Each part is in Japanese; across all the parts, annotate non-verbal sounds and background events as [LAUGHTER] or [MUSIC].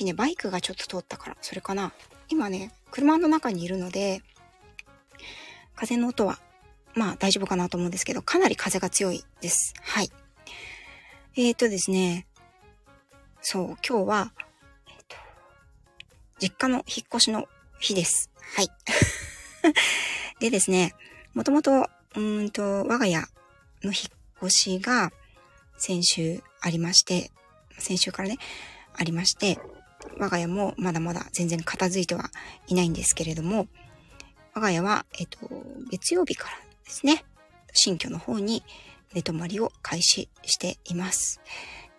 きね、バイクがちょっと通ったから、それかな。今ね、車の中にいるので、風の音は、まあ大丈夫かなと思うんですけど、かなり風が強いです。はい。えっ、ー、とですね、そう、今日は、え、ー、と、実家の引っ越しの日です。はい。[LAUGHS] でですね、もともと、うんと、我が家の引っ越しが先週ありまして、先週からね、ありまして、我が家もまだまだ全然片付いてはいないんですけれども、我が家は、えっと、月曜日からですね、新居の方に寝泊まりを開始しています。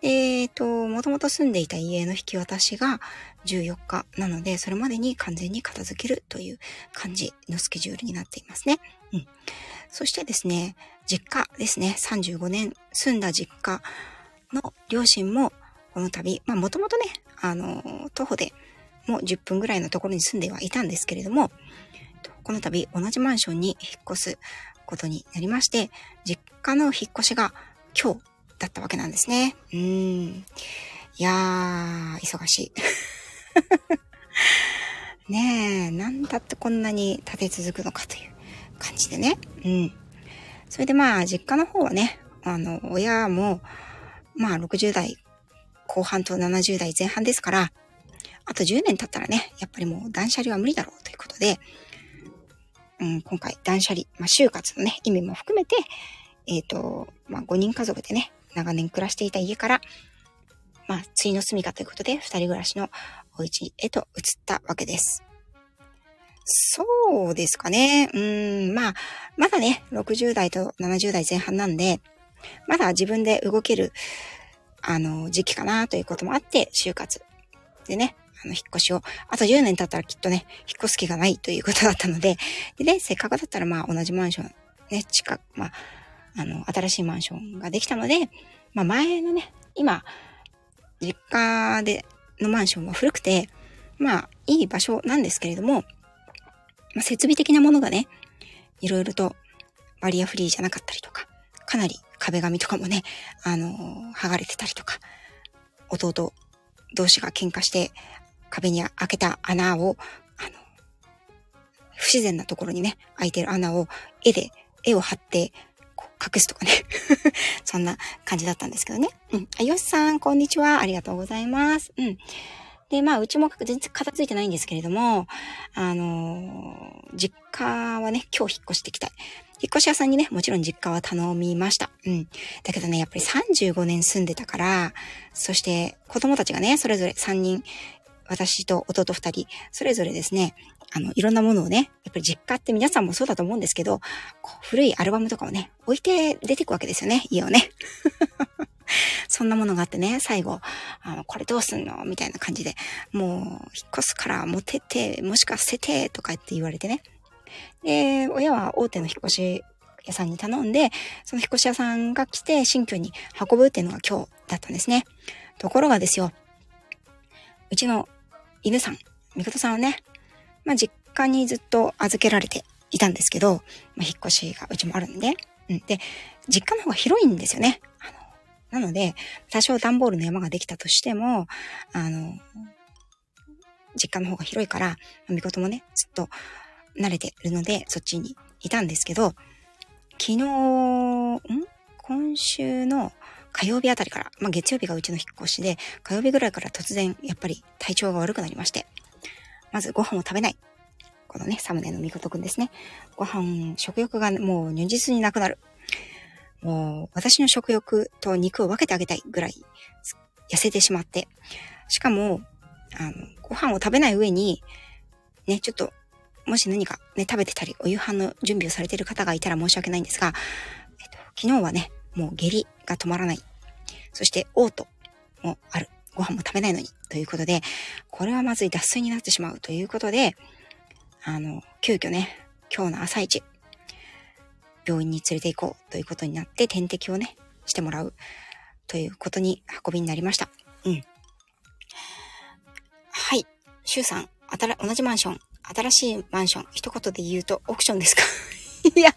えっ、と、もともと住んでいた家の引き渡しが14日なので、それまでに完全に片付けるという感じのスケジュールになっていますね。うん。そしてですね、実家ですね、35年住んだ実家の両親もこの度、まあもともとね、あの、徒歩でもう10分ぐらいのところに住んではいたんですけれども、この度同じマンションに引っ越すことになりまして、実家の引っ越しが今日だったわけなんですね。うーん。いやー、忙しい。[LAUGHS] ねえ、なんだってこんなに立て続くのかという感じでね。うん。それでまあ、実家の方はね、あの、親も、まあ、60代後半と70代前半ですから、あと10年経ったらね、やっぱりもう断捨離は無理だろうということで、うん、今回断捨離、まあ、就活のね、意味も含めて、えっ、ー、と、まあ、5人家族でね、長年暮らしていた家から、まあ、ついの住みかということで、2人暮らしのお家へと移ったわけです。そうですかね。うん、まあ、まだね、60代と70代前半なんで、まだ自分で動ける、あの、時期かなということもあって、就活。でね、あの、引っ越しを、あと10年経ったらきっとね、引っ越す気がないということだったので、でね、せっかくだったらまあ同じマンション、ね、近く、まあ、あの、新しいマンションができたので、まあ前のね、今、実家で、のマンションは古くて、まあ、いい場所なんですけれども、まあ、設備的なものがね、いろいろとバリアフリーじゃなかったりとか、かなり壁紙とかもね、あのー、剥がれてたりとか、弟同士が喧嘩して壁に開けた穴を、あの、不自然なところにね、開いてる穴を絵で、絵を貼って、隠すとかね [LAUGHS] そんな感じだったんですけどね。うん。あ、よしさん、こんにちは。ありがとうございます。うん。で、まあ、うちも全然片付いてないんですけれども、あのー、実家はね、今日引っ越してきたい。引っ越し屋さんにね、もちろん実家は頼みました。うん。だけどね、やっぱり35年住んでたから、そして子供たちがね、それぞれ3人、私と弟2人、それぞれですね、あの、いろんなものをね、やっぱり実家って皆さんもそうだと思うんですけど、こう古いアルバムとかをね、置いて出てくわけですよね、家をね。[LAUGHS] そんなものがあってね、最後、あの、これどうすんの？みたいな感じで、もう、引っ越すから持ってて、もしくは捨てて、とかって言われてね。で、親は大手の引っ越し屋さんに頼んで、その引っ越し屋さんが来て新居に運ぶっていうのが今日だったんですね。ところがですよ、うちの犬さん、みことさんはね、まあ、実家にずっと預けられていたんですけど、まあ、引っ越しがうちもあるんで、うん。で、実家の方が広いんですよね。あの、なので、多少段ボールの山ができたとしても、あの、実家の方が広いから、みこともね、ずっと慣れてるので、そっちにいたんですけど、昨日、ん？今週の火曜日あたりから、まあ、月曜日がうちの引っ越しで、火曜日ぐらいから突然、やっぱり体調が悪くなりまして、まずご飯を食べない。このね、サムネのみことくんですね。ご飯、食欲がもう如実になくなる。もう、私の食欲と肉を分けてあげたいぐらい、痩せてしまって。しかも、あの、ご飯を食べない上に、ね、ちょっと、もし何かね、食べてたり、お夕飯の準備をされている方がいたら申し訳ないんですが、えっと、昨日はね、もう下痢が止まらない。そして、嘔吐もある。ご飯も食べないのに。ということで、これはまずい脱水になってしまうということで、あの、急遽ね、今日の朝一、病院に連れて行こうということになって、点滴をね、してもらうということに運びになりました。うん。はい。シュウさん、同じマンション、新しいマンション、一言で言うとオークションですか？[LAUGHS] いや、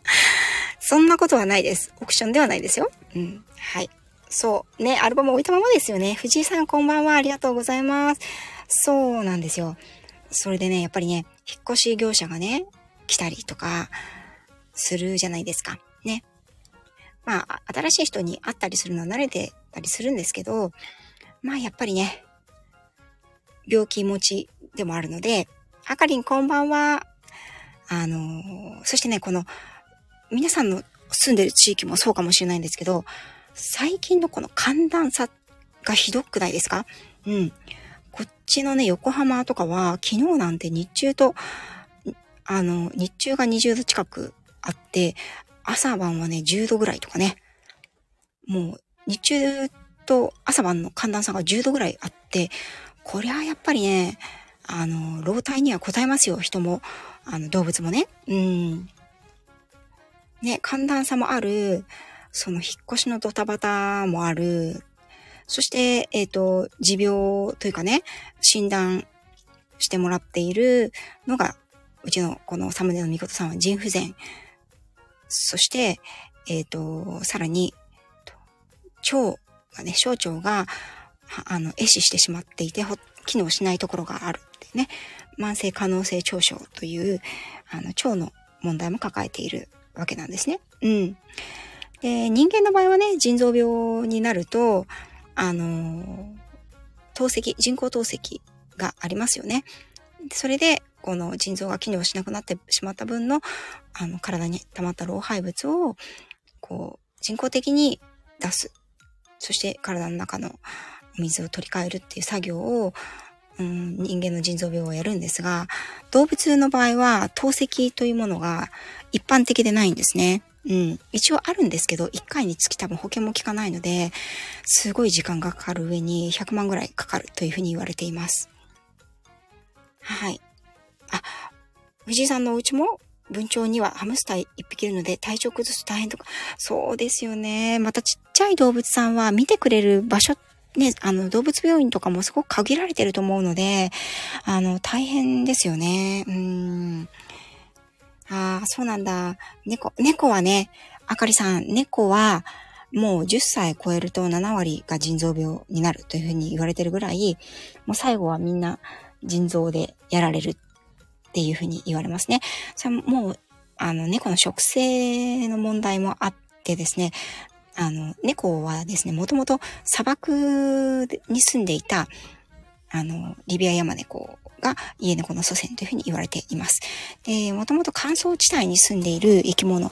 そんなことはないです。オークションではないですよ。うん。はい。そう。ね、アルバム置いたままですよね。藤井さんこんばんは。ありがとうございます。そうなんですよ。それでね、やっぱりね、引っ越し業者がね、来たりとか、するじゃないですか。ね。まあ、新しい人に会ったりするのは慣れてたりするんですけど、まあ、やっぱりね、病気持ちでもあるので、あかりんこんばんは。あのそしてね、この、皆さんの住んでる地域もそうかもしれないんですけど、最近のこの寒暖差がひどくないですか？うん。こっちのね、横浜とかは、昨日なんて日中と、あの、日中が20度近くあって、朝晩はね、10度ぐらいとかね。もう、日中と朝晩の寒暖差が10度ぐらいあって、こりゃやっぱりね、あの、老体には応えますよ、人も。あの、動物もね。うん。ね、寒暖差もある。その引っ越しのドタバタもある。そして、えっ、ー、と、持病というかね、診断してもらっているのが、うちのこのサムネのみことさんは腎不全。そして、えっ、ー、と、さらに、腸がね、小腸が、あの、壊死してしまっていて、機能しないところがあるね、慢性可能性腸症という、あの、腸の問題も抱えているわけなんですね。うん。で、人間の場合はね、腎臓病になると、あの、透析、人工透析がありますよね。それで、この腎臓が機能しなくなってしまった分の、あの、体に溜まった老廃物を、こう、人工的に出す。そして体の中の水を取り替えるっていう作業を、うん、人間の腎臓病はやるんですが、動物の場合は透析というものが一般的でないんですね。うん。一応あるんですけど、1回につき多分保険も効かないので、すごい時間がかかる上に100万ぐらいかかるというふうに言われています。はい。あ、藤井さんのお家も文鳥にはハムスター一匹いるので体調崩すと大変とか。そうですよね。またちっちゃい動物さんは見てくれる場所ね、あの、動物病院とかもすごく限られてると思うので、あの、大変ですよね。うん。ああ、そうなんだ。猫、猫はね、あかりさん、猫は、もう10歳超えると7割が腎臓病になるというふうに言われてるぐらい、もう最後はみんな腎臓でやられるっていうふうに言われますね。それもう、あの、猫の食性の問題もあってですね、あの、猫はですね、もともと砂漠に住んでいた、あの、リビアヤマネコが家猫の祖先というふうに言われています。で、もともと乾燥地帯に住んでいる生き物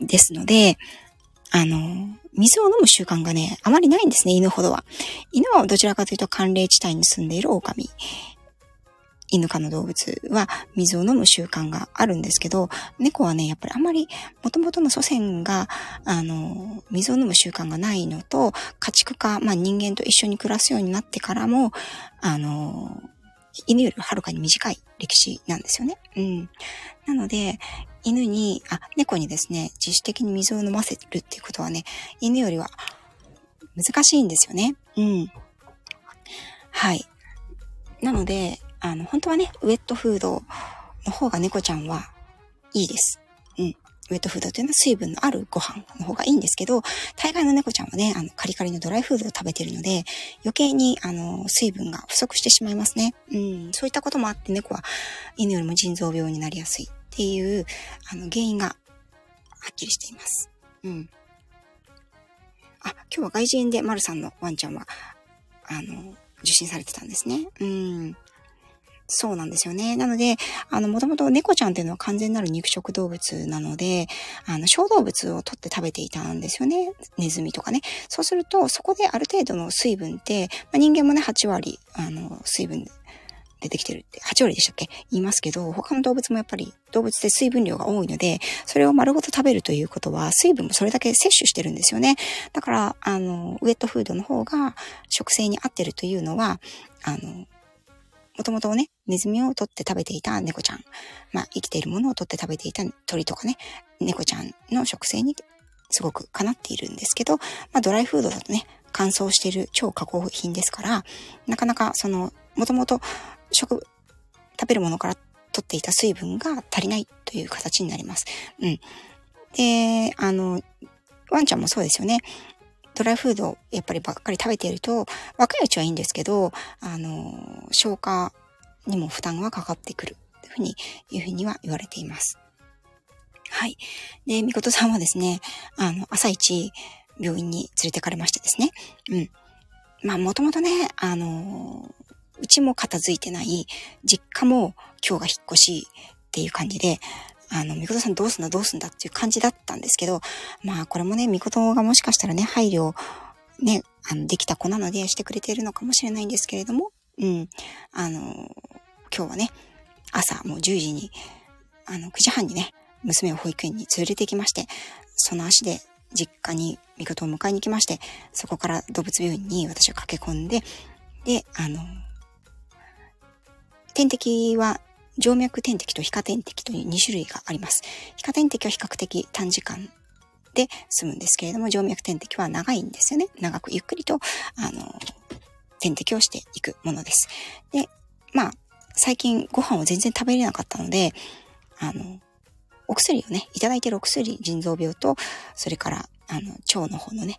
ですので、あの、水を飲む習慣がね、あまりないんですね、犬ほどは。犬はどちらかというと寒冷地帯に住んでいる狼犬科の動物は水を飲む習慣があるんですけど、猫はね、やっぱりあんまり元々の祖先が、あの、水を飲む習慣がないのと、家畜化、まあ人間と一緒に暮らすようになってからも、あの、犬よりはるかに短い歴史なんですよね。うん。なので、犬に、あ、猫にですね、自主的に水を飲ませるっていうことはね、犬よりは難しいんですよね。うん。はい。なので、あの、本当はね、ウェットフードの方が猫ちゃんはいいです。うん。ウェットフードというのは水分のあるご飯の方がいいんですけど、大概の猫ちゃんはね、あの、カリカリのドライフードを食べてるので、余計に、あの、水分が不足してしまいますね。うん。そういったこともあって猫は犬よりも腎臓病になりやすいっていう、あの、原因がはっきりしています。うん。あ、今日は外人で丸さんのワンちゃんは、あの、受診されてたんですね。うん。そうなんですよね。なので、あの、もともと猫ちゃんっていうのは完全なる肉食動物なので、あの、小動物を取って食べていたんですよね。ネズミとかね。そうすると、そこである程度の水分って、まあ、人間もね、8割、あの、水分出てきてるって、8割でしたっけ？言いますけど、他の動物もやっぱり動物って水分量が多いので、それを丸ごと食べるということは、水分もそれだけ摂取してるんですよね。だから、あの、ウェットフードの方が食性に合ってるというのは、あの、もともとね、ネズミを取って食べていた猫ちゃん、まあ、生きているものを取って食べていた鳥とかね、猫ちゃんの食性にすごくかなっているんですけど、まあ、ドライフードだとね、乾燥している超加工品ですから、なかなかその、もともと食、食べるものから取っていた水分が足りないという形になります。うん。で、あの、ワンちゃんもそうですよね。ドライフードやっぱりばっかり食べていると、若いうちはいいんですけど、あの、消化にも負担はかかってくる。というふうに、いうふうには言われています。はい。で、みことさんはですね、あの、朝一、病院に連れてかれましてですね。うん。まあ、もともとね、あの、うちも片付いてない、実家も今日が引っ越しっていう感じで、あの、みことさんどうすんだどうすんだっていう感じだったんですけど、まあ、これもね、みことがもしかしたらね、配慮、ね、あの、できた子なのでしてくれているのかもしれないんですけれども、うん。あの、今日はね、朝もう10時に、あの、9時半にね、娘を保育園に連れて行きまして、その足で実家に味方を迎えに行きまして、そこから動物病院に私は駆け込んで、で、あの、点滴は静脈点滴と皮下点滴という2種類があります。皮下点滴は比較的短時間で済むんですけれども、静脈点滴は長いんですよね。長くゆっくりと、あの、点滴をしていくものです。で、まあ、最近ご飯を全然食べれなかったので、あの、お薬をね、いただいてるお薬、腎臓病と、それから、あの、腸の方のね、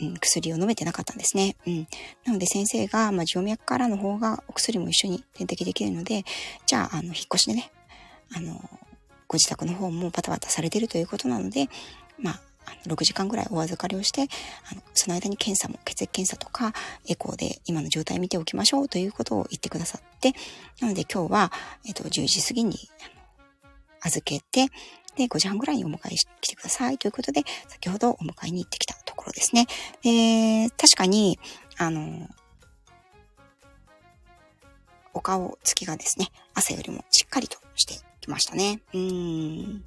うん、薬を飲めてなかったんですね。うん。なので先生が、まあ、静脈からの方がお薬も一緒に点滴できるので、じゃあ、あの、引っ越しでね、あの、ご自宅の方もバタバタされてるということなので、まあ、6時間ぐらいお預かりをして、あのその間に検査も、血液検査とか、エコーで今の状態見ておきましょうということを言ってくださって、なので今日は、えっと、10時過ぎに、預けて、で、5時半ぐらいにお迎えしてきてくださいということで、先ほどお迎えに行ってきたところですね。で、確かに、あの、お顔つきがですね、朝よりもしっかりとしてきましたね。うん。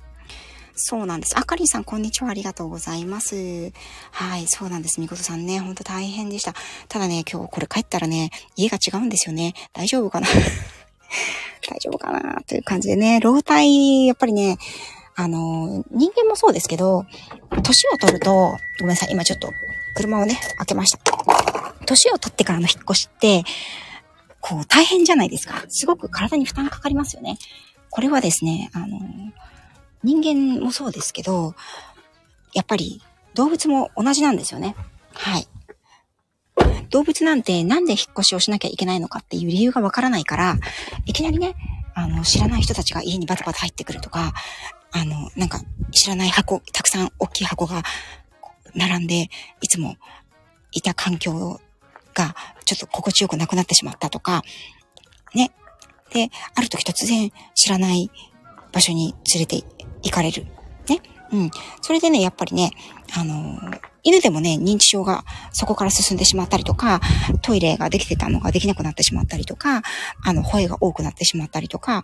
そうなんです。あかりんさん、こんにちは。ありがとうございます。はい、そうなんです。みことさんね、ほんと大変でした。ただね、今日これ帰ったらね、家が違うんですよね。大丈夫かな？[LAUGHS] 大丈夫かな？という感じでね、老体、やっぱりね、あの、人間もそうですけど、年を取ると、ごめんなさい、今ちょっと車をね、開けました。年を取ってからの引っ越しって、こう大変じゃないですか。すごく体に負担かかりますよね。これはですね、あの、人間もそうですけど、やっぱり動物も同じなんですよね。はい。動物なんてなんで引っ越しをしなきゃいけないのかっていう理由がわからないから、いきなりね、あの、知らない人たちが家にバタバタ入ってくるとか、あの、なんか、知らない箱、たくさん大きい箱が並んで、いつもいた環境がちょっと心地よくなくなってしまったとか、ね。で、ある時突然知らない場所に連れて行かれる。ね。うん。それでね、やっぱりね、あの犬でもね、認知症がそこから進んでしまったりとか、トイレができてたのができなくなってしまったりとか、あの、声が多くなってしまったりとか、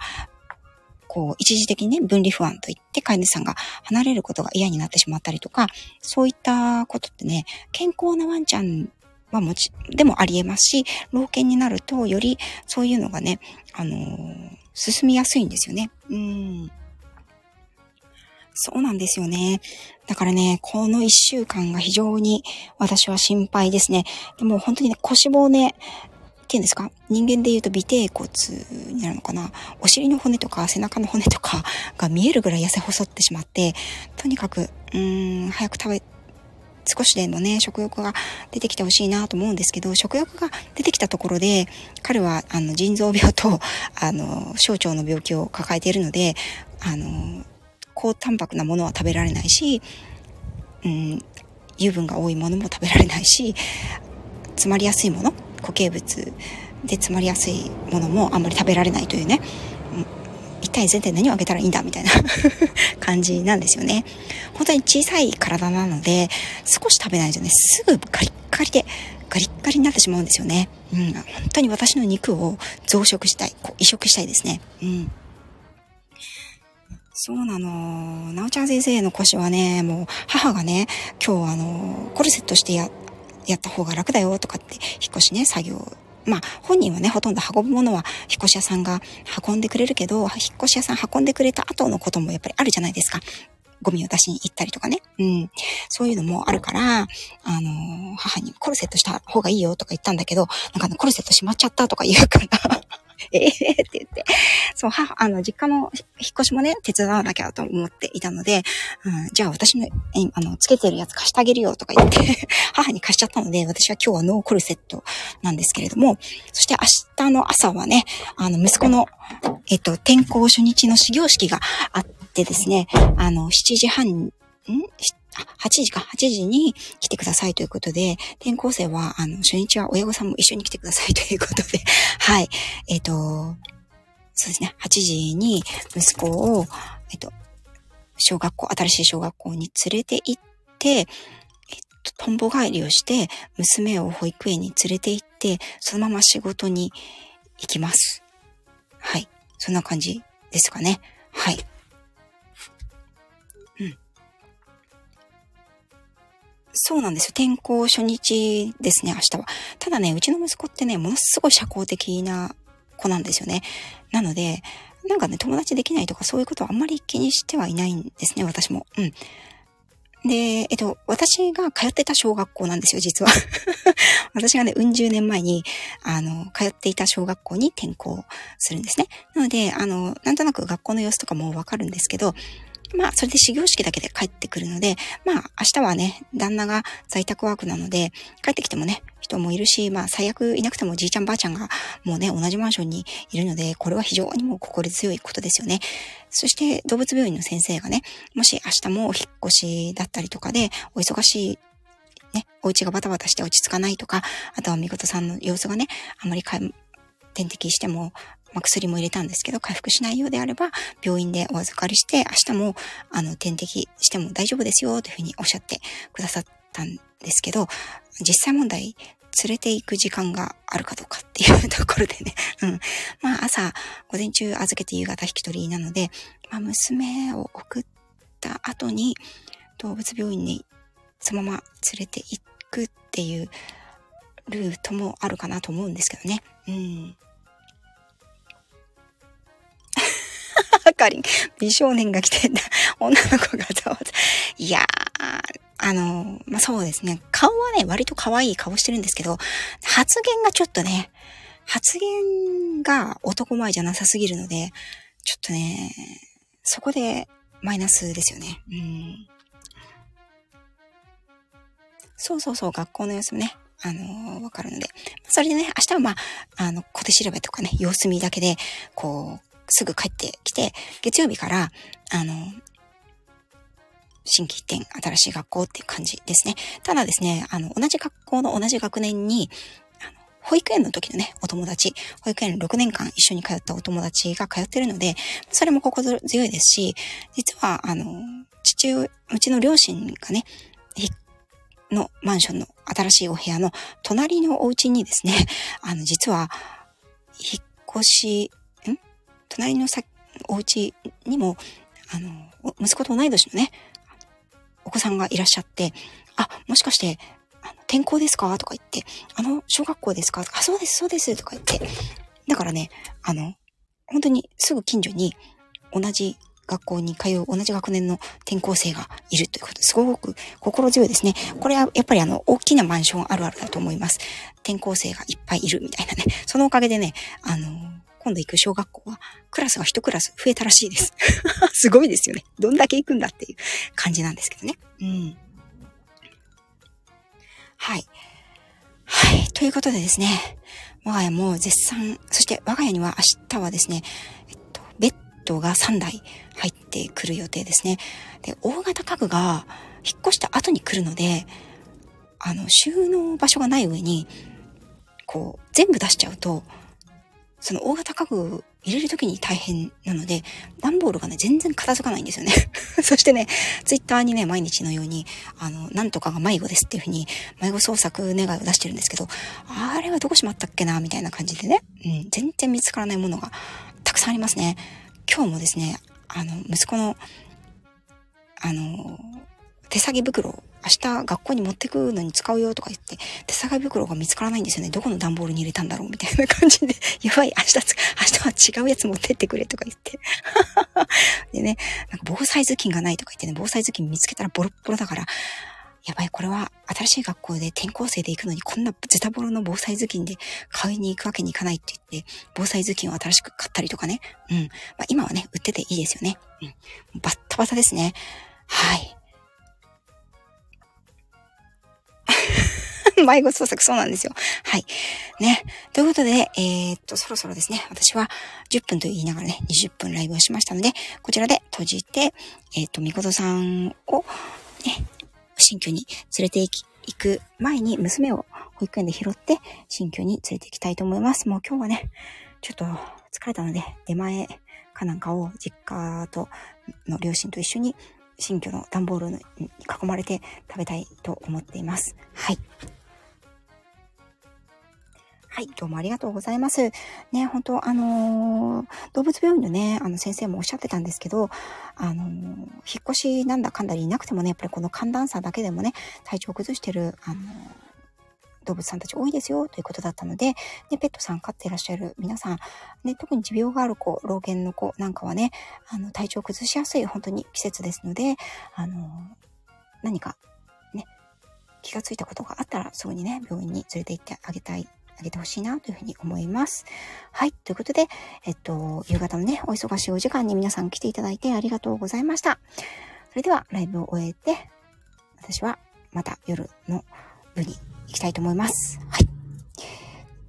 こう、一時的にね、分離不安といって、飼い主さんが離れることが嫌になってしまったりとか、そういったことってね、健康なワンちゃんはもち、でもあり得ますし、老犬になると、よりそういうのがね、あのー、進みやすいんですよね。うん。そうなんですよね。だからね、この一週間が非常に私は心配ですね。でも本当にね、腰骨っていうんですか？人間で言うと尾てい骨になるのかな？お尻の骨とか背中の骨とかが見えるぐらい痩せ細ってしまって、とにかく、うーん、早く食べ、少しでもね、食欲が出てきてほしいなと思うんですけど、食欲が出てきたところで、彼は、あの、腎臓病と、[LAUGHS] あの、小腸の病気を抱えているので、あの、高タンパクなものは食べられないし、うん、油分が多いものも食べられないし、詰まりやすいもの、固形物で詰まりやすいものもあんまり食べられないというね、一体全体何をあげたらいいんだみたいな [LAUGHS] 感じなんですよね。本当に小さい体なので、少し食べないとね、すぐガリッガリで、ガリッガリになってしまうんですよね。うん、本当に私の肉を増殖したい、こう移植したいですね。うん。そうなの。なおちゃん先生の腰はね、もう母がね、今日あの、コルセットしてや、やった方が楽だよとかって、引っ越しね、作業。まあ、本人はね、ほとんど運ぶものは引っ越し屋さんが運んでくれるけど、引っ越し屋さん運んでくれた後のこともやっぱりあるじゃないですか。ゴミを出しに行ったりとかね。うん。そういうのもあるから、あの、母にコルセットした方がいいよとか言ったんだけど、なんかね、コルセットしまっちゃったとか言うから [LAUGHS] ええって言って。そう、母、あの、実家の引っ越しもね、手伝わなきゃと思っていたので、うん、じゃあ私の、あの、つけてるやつ貸してあげるよとか言って [LAUGHS] 母に貸しちゃったので、私は今日はノーコルセットなんですけれども、そして明日の朝はね、あの、息子の、えっと、転校初日の始業式があってですね、あの、7時半、ん？8時か、8時に来てくださいということで、転校生は、あの、初日は親御さんも一緒に来てください [LAUGHS] ということで、はい。えっ、ー、と、そうですね、8時に息子を、えっ、ー、と、小学校、新しい小学校に連れて行って、えっと、トンボ帰りをして、娘を保育園に連れて行って、そのまま仕事に行きます。はい。そんな感じですかね。はい。そうなんですよ。転校初日ですね、明日は。ただね、うちの息子ってね、ものすごい社交的な子なんですよね。なので、なんかね、友達できないとかそういうことはあんまり気にしてはいないんですね、私も。うん。で、えっと、私が通ってた小学校なんですよ、実は。[LAUGHS] 私がね、うん十年前に、あの、通っていた小学校に転校するんですね。なので、あの、なんとなく学校の様子とかもわかるんですけど、まあ、それで始業式だけで帰ってくるので、まあ、明日はね、旦那が在宅ワークなので、帰ってきてもね、人もいるし、まあ、最悪いなくてもじいちゃんばあちゃんがもうね、同じマンションにいるので、これは非常にもう心強いことですよね。そして、動物病院の先生がね、もし明日もお引っ越しだったりとかで、お忙しいね、お家がバタバタして落ち着かないとか、あとはみことさんの様子がね、あまり点滴しても、まあ、薬も入れたんですけど、回復しないようであれば、病院でお預かりして、明日も、あの、点滴しても大丈夫ですよ、というふうにおっしゃってくださったんですけど、実際問題、連れて行く時間があるかどうかっていうところでね。[LAUGHS] うん。まあ朝、午前中預けて夕方引き取りなので、まあ娘を送った後に動物病院にそのまま連れて行くっていうルートもあるかなと思うんですけどね。うん。あかりん、美少年が来て。[LAUGHS] 女の子がざわざ。いやー、あの、まあ、そうですね。顔はね、割と可愛い顔してるんですけど、発言がちょっとね、発言が男前じゃなさすぎるので、ちょっとね、そこでマイナスですよね。うん。そうそうそう、学校の様子もね、あの、わかるので。それでね、明日はまあ、あの、小手調べとかね、様子見だけで、こう、すぐ帰ってきて、月曜日から、あの、新規一点、新しい学校っていう感じですね。ただですね、あの、同じ学校の同じ学年に、保育園の時のね、お友達、保育園6年間一緒に通ったお友達が通ってるので、それも心強いですし、実は、あの、父親、うちの両親がね、のマンションの新しいお部屋の隣のお家にですね、あの、実は、引っ越し隣のさ、お家にも、あの、息子と同い年のね、お子さんがいらっしゃって、あ、もしかして、あの転校ですか？とか言って、あの、小学校ですか？あ、そうです、そうです、とか言って。だからね、あの、本当にすぐ近所に同じ学校に通う同じ学年の転校生がいるということ、すごく心強いですね。これはやっぱりあの、大きなマンションあるあるだと思います。転校生がいっぱいいるみたいなね。そのおかげでね、あの、今度行く小学校は、クラスが一クラス増えたらしいです。[LAUGHS] すごいですよね。どんだけ行くんだっていう感じなんですけどね。うん。はい。はい。ということでですね、我が家も絶賛、そして我が家には明日はですね、えっと、ベッドが3台入ってくる予定ですね。で、大型家具が引っ越した後に来るので、あの、収納場所がない上に、こう、全部出しちゃうと、その大型家具入れるときに大変なので、段ボールがね、全然片付かないんですよね。[LAUGHS] そしてね、ツイッターにね、毎日のように、あの、なんとかが迷子ですっていうふうに、迷子捜索願いを出してるんですけど、あれはどこしまったっけな、みたいな感じでね、うん、全然見つからないものがたくさんありますね。今日もですね、あの、息子の、あの、手提げ袋明日学校に持ってくのに使うよとか言って、手提げ袋が見つからないんですよね。どこの段ボールに入れたんだろうみたいな感じで、[LAUGHS] やばい、明日、明日は違うやつ持ってってくれとか言って。[LAUGHS] でね、なんか防災頭巾がないとか言ってね、防災頭巾見つけたらボロッボロだから、やばい、これは新しい学校で転校生で行くのにこんなズタボロの防災頭巾で買いに行くわけにいかないって言って、防災頭巾を新しく買ったりとかね。うん。まあ、今はね、売ってていいですよね。うん。バッタバタですね。はい。[LAUGHS] 迷子捜索、そうなんですよ。はい。ね。ということで、えー、っと、そろそろですね、私は10分と言いながらね、20分ライブをしましたので、こちらで閉じて、えー、っと、みことさんを、ね、新居に連れて行く前に娘を保育園で拾って新居に連れて行きたいと思います。もう今日はね、ちょっと疲れたので出前かなんかを実家との両親と一緒に新居の段ボールに囲まれて食べたいと思っています。はい。はい、どうもありがとうございます。ね、本当あのー、動物病院のね、あの先生もおっしゃってたんですけど、あのー、引っ越しなんだかんだりいなくてもね、やっぱりこの寒暖差だけでもね、体調を崩してる、あのー、動物さんたち多いですよ、ということだったので、ね、ペットさん飼ってらっしゃる皆さん、ね、特に持病がある子、老犬の子なんかはね、あの、体調を崩しやすい、本当に季節ですので、あの、何か、ね、気がついたことがあったら、すぐにね、病院に連れて行ってあげたいあげてほしいなというふうに思います。はい。ということで、えっと、夕方のね、お忙しいお時間に皆さん来ていただいてありがとうございました。それでは、ライブを終えて、私はまた夜の部にいきたいと思います。はい。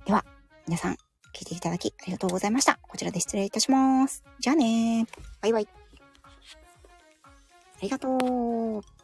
では、皆さん、聞いていただきありがとうございました。こちらで失礼いたします。じゃあねバイバイ。ありがとう。